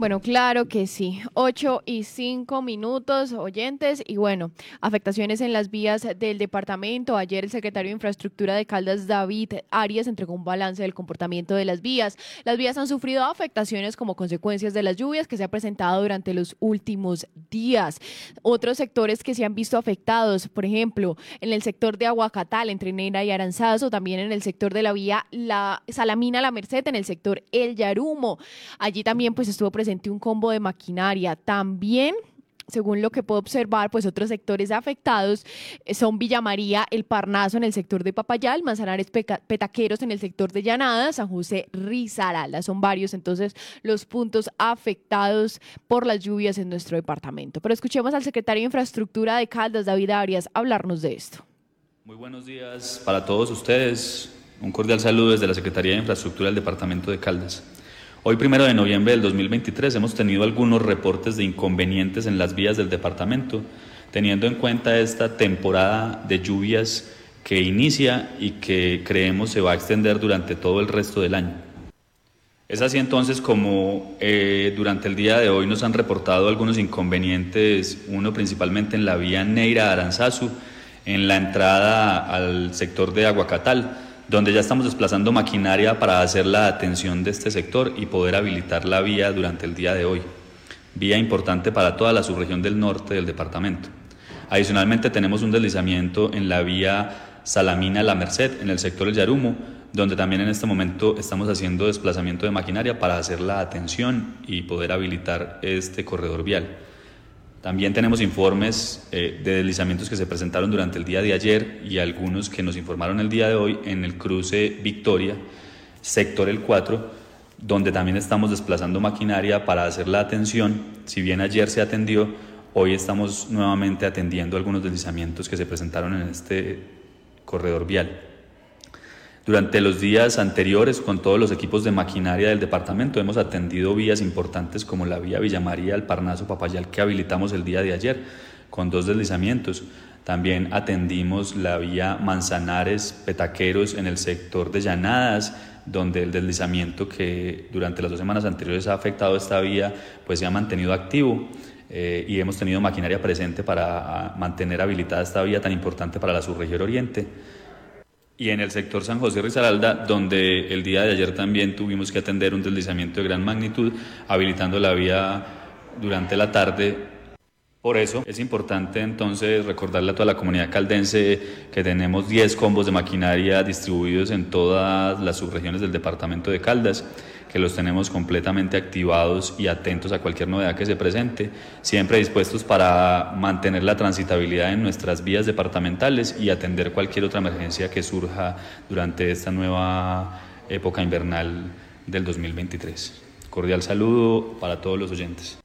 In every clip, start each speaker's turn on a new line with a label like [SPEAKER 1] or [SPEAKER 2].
[SPEAKER 1] Bueno, claro que sí. Ocho y cinco minutos, oyentes. Y bueno, afectaciones en las vías del departamento. Ayer el secretario de Infraestructura de Caldas, David Arias, entregó un balance del comportamiento de las vías. Las vías han sufrido afectaciones como consecuencias de las lluvias que se ha presentado durante los últimos días. Otros sectores que se han visto afectados, por ejemplo, en el sector de Aguacatal, entre Neira y Aranzazo, también en el sector de la vía La Salamina La Merced, en el sector El Yarumo. Allí también pues estuvo presente un combo de maquinaria. También según lo que puedo observar, pues otros sectores afectados eh, son Villa María, El Parnaso en el sector de Papayal, Manzanares Petaqueros en el sector de Llanada, San José Risaralda. Son varios entonces los puntos afectados por las lluvias en nuestro departamento. Pero escuchemos al secretario de Infraestructura de Caldas, David Arias, hablarnos de esto.
[SPEAKER 2] Muy buenos días para todos ustedes. Un cordial saludo desde la Secretaría de Infraestructura del Departamento de Caldas. Hoy, primero de noviembre del 2023, hemos tenido algunos reportes de inconvenientes en las vías del departamento, teniendo en cuenta esta temporada de lluvias que inicia y que creemos se va a extender durante todo el resto del año. Es así entonces como eh, durante el día de hoy nos han reportado algunos inconvenientes, uno principalmente en la vía Neira-Aranzazu, en la entrada al sector de Aguacatal, donde ya estamos desplazando maquinaria para hacer la atención de este sector y poder habilitar la vía durante el día de hoy. Vía importante para toda la subregión del norte del departamento. Adicionalmente tenemos un deslizamiento en la vía Salamina-La Merced, en el sector del Yarumo, donde también en este momento estamos haciendo desplazamiento de maquinaria para hacer la atención y poder habilitar este corredor vial. También tenemos informes eh, de deslizamientos que se presentaron durante el día de ayer y algunos que nos informaron el día de hoy en el cruce Victoria, sector el 4, donde también estamos desplazando maquinaria para hacer la atención. Si bien ayer se atendió, hoy estamos nuevamente atendiendo algunos deslizamientos que se presentaron en este corredor vial. Durante los días anteriores, con todos los equipos de maquinaria del departamento, hemos atendido vías importantes como la vía Villa María, el Parnaso, Papayal, que habilitamos el día de ayer, con dos deslizamientos. También atendimos la vía Manzanares, Petaqueros, en el sector de Llanadas, donde el deslizamiento que durante las dos semanas anteriores ha afectado esta vía, pues se ha mantenido activo. Eh, y hemos tenido maquinaria presente para mantener habilitada esta vía tan importante para la subregión oriente y en el sector San José Rizaralda, donde el día de ayer también tuvimos que atender un deslizamiento de gran magnitud, habilitando la vía durante la tarde. Por eso es importante entonces recordarle a toda la comunidad caldense que tenemos 10 combos de maquinaria distribuidos en todas las subregiones del departamento de Caldas que los tenemos completamente activados y atentos a cualquier novedad que se presente, siempre dispuestos para mantener la transitabilidad en nuestras vías departamentales y atender cualquier otra emergencia que surja durante esta nueva época invernal del 2023. Cordial saludo para todos los oyentes.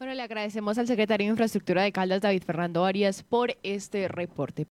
[SPEAKER 1] Bueno, le agradecemos al secretario de Infraestructura de Caldas, David Fernando Arias, por este reporte.